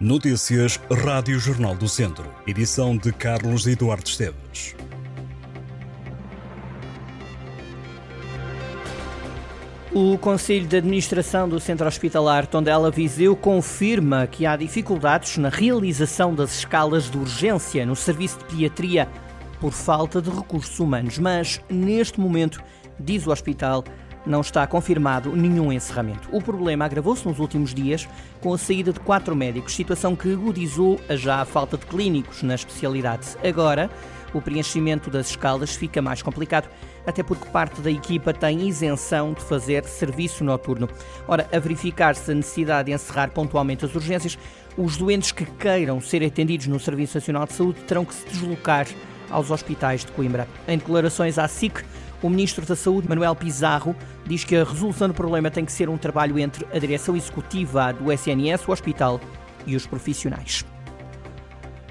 Notícias Rádio Jornal do Centro. Edição de Carlos Eduardo Esteves. O Conselho de Administração do Centro Hospitalar Tondela Viseu confirma que há dificuldades na realização das escalas de urgência no serviço de pediatria por falta de recursos humanos, mas neste momento, diz o hospital, não está confirmado nenhum encerramento. O problema agravou-se nos últimos dias com a saída de quatro médicos, situação que agudizou a já a falta de clínicos na especialidade. Agora, o preenchimento das escalas fica mais complicado, até porque parte da equipa tem isenção de fazer serviço noturno. Ora, a verificar-se a necessidade de encerrar pontualmente as urgências, os doentes que queiram ser atendidos no Serviço Nacional de Saúde terão que se deslocar aos hospitais de Coimbra. Em declarações à SIC, o Ministro da Saúde, Manuel Pizarro, diz que a resolução do problema tem que ser um trabalho entre a direção executiva do SNS, o hospital e os profissionais.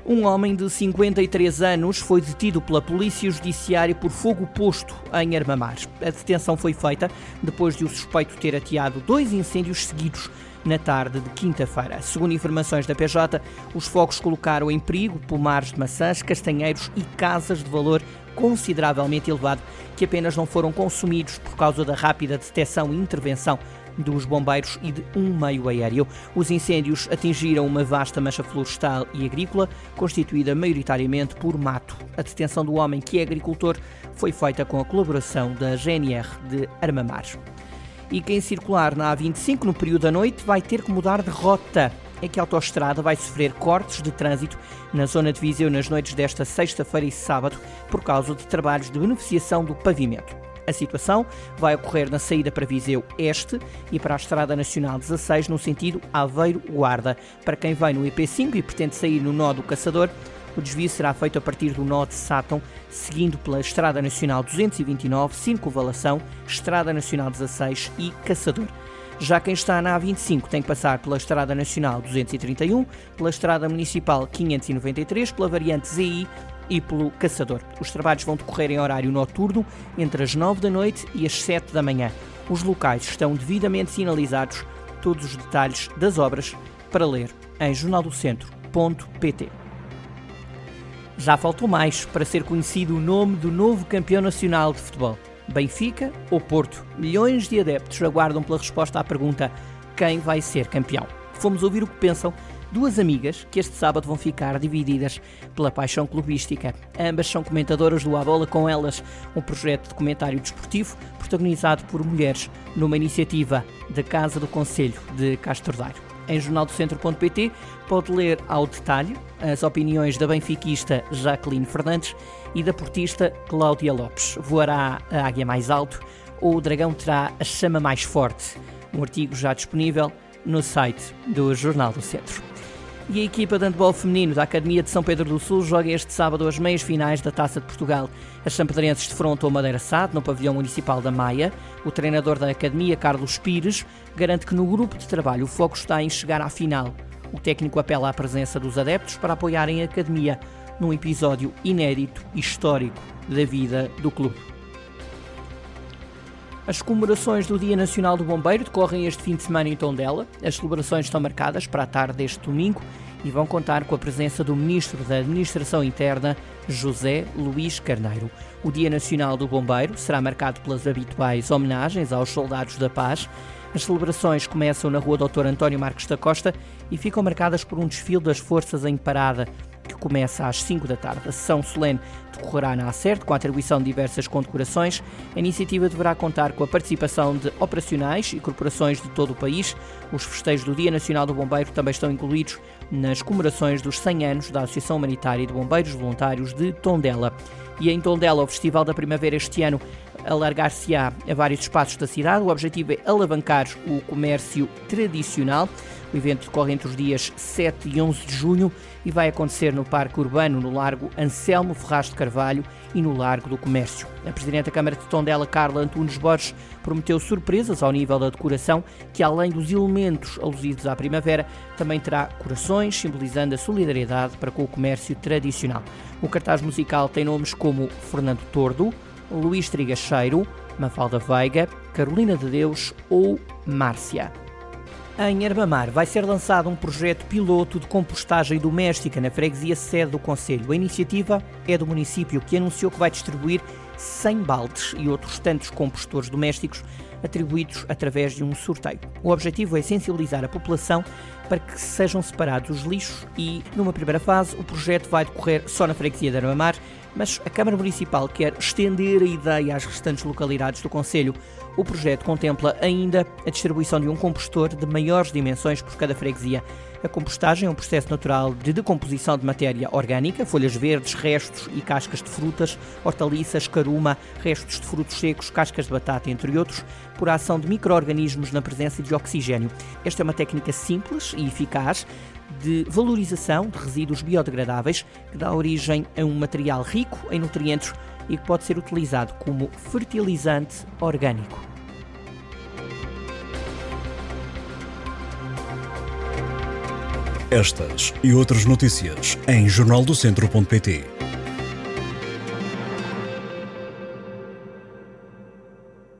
Um homem de 53 anos foi detido pela Polícia Judiciária por fogo posto em Armamar. A detenção foi feita depois de o suspeito ter ateado dois incêndios seguidos na tarde de quinta-feira. Segundo informações da PJ, os fogos colocaram em perigo pomares de maçãs, castanheiros e casas de valor consideravelmente elevado, que apenas não foram consumidos por causa da rápida detecção e intervenção dos bombeiros e de um meio aéreo. Os incêndios atingiram uma vasta mancha florestal e agrícola, constituída maioritariamente por mato. A detenção do homem, que é agricultor, foi feita com a colaboração da GNR de Armamar. E quem circular na A25 no período da noite vai ter que mudar de rota é que a autoestrada vai sofrer cortes de trânsito na zona de Viseu nas noites desta sexta-feira e sábado por causa de trabalhos de beneficiação do pavimento. A situação vai ocorrer na saída para Viseu Este e para a Estrada Nacional 16 no sentido Aveiro-Guarda. Para quem vem no IP5 e pretende sair no nó do Caçador, o desvio será feito a partir do nó de Sátão, seguindo pela Estrada Nacional 229, Circunvalação, Estrada Nacional 16 e Caçador. Já quem está na A25 tem que passar pela Estrada Nacional 231, pela Estrada Municipal 593, pela variante ZI e pelo Caçador. Os trabalhos vão decorrer em horário noturno entre as 9 da noite e as 7 da manhã. Os locais estão devidamente sinalizados, todos os detalhes das obras para ler em jornaldocentro.pt. Já faltou mais para ser conhecido o nome do novo campeão nacional de futebol. Benfica ou Porto? Milhões de adeptos aguardam pela resposta à pergunta: quem vai ser campeão? Fomos ouvir o que pensam duas amigas que este sábado vão ficar divididas pela paixão clubística. Ambas são comentadoras do A Bola com Elas, um projeto de comentário desportivo protagonizado por mulheres numa iniciativa da Casa do Conselho de Daire. Em jornaldocentro.pt pode ler ao detalhe as opiniões da benfiquista Jacqueline Fernandes e da portista Cláudia Lopes. Voará a águia mais alto ou o dragão terá a chama mais forte? Um artigo já disponível no site do Jornal do Centro. E a equipa de handball feminino da Academia de São Pedro do Sul joga este sábado as meias finais da Taça de Portugal. As champedrenses defrontam o Madeira Sade no pavilhão municipal da Maia. O treinador da Academia, Carlos Pires, garante que no grupo de trabalho o foco está em chegar à final. O técnico apela à presença dos adeptos para apoiarem a Academia num episódio inédito e histórico da vida do clube. As comemorações do Dia Nacional do Bombeiro decorrem este fim de semana em Tondela. As celebrações estão marcadas para a tarde deste domingo e vão contar com a presença do Ministro da Administração Interna, José Luís Carneiro. O Dia Nacional do Bombeiro será marcado pelas habituais homenagens aos soldados da paz. As celebrações começam na Rua Doutor António Marcos da Costa e ficam marcadas por um desfile das forças em parada começa às 5 da tarde. A sessão solene decorrerá na Acerte, com a atribuição de diversas condecorações. A iniciativa deverá contar com a participação de operacionais e corporações de todo o país. Os festejos do Dia Nacional do Bombeiro também estão incluídos nas comemorações dos 100 anos da Associação Humanitária de Bombeiros Voluntários de Tondela. E em Tondela, o Festival da Primavera este ano alargar-se-á a vários espaços da cidade. O objetivo é alavancar o comércio tradicional. O evento decorre entre os dias 7 e 11 de junho e vai acontecer no Parque Urbano, no Largo Anselmo Ferraz de Carvalho e no Largo do Comércio. A Presidente da Câmara de Tondela, Carla Antunes Borges, prometeu surpresas ao nível da decoração, que além dos elementos alusivos à primavera, também terá corações, simbolizando a solidariedade para com o comércio tradicional. O cartaz musical tem nomes como Fernando Tordo, Luís Trigacheiro, Mafalda Veiga, Carolina de Deus ou Márcia. Em Arbamar vai ser lançado um projeto piloto de compostagem doméstica na freguesia sede do Conselho. A iniciativa é do município que anunciou que vai distribuir 100 baldes e outros tantos compostores domésticos atribuídos através de um sorteio. O objetivo é sensibilizar a população para que sejam separados os lixos e, numa primeira fase, o projeto vai decorrer só na freguesia de Armamar, mas a Câmara Municipal quer estender a ideia às restantes localidades do Conselho. O projeto contempla ainda a distribuição de um compostor de maiores dimensões por cada freguesia. A compostagem é um processo natural de decomposição de matéria orgânica, folhas verdes, restos e cascas de frutas, hortaliças, caruma, restos de frutos secos, cascas de batata, entre outros, por ação de micro-organismos na presença de oxigênio. Esta é uma técnica simples e eficaz de valorização de resíduos biodegradáveis que dá origem a um material rico em nutrientes e que pode ser utilizado como fertilizante orgânico. Estas e outras notícias em jornaldocentro.pt.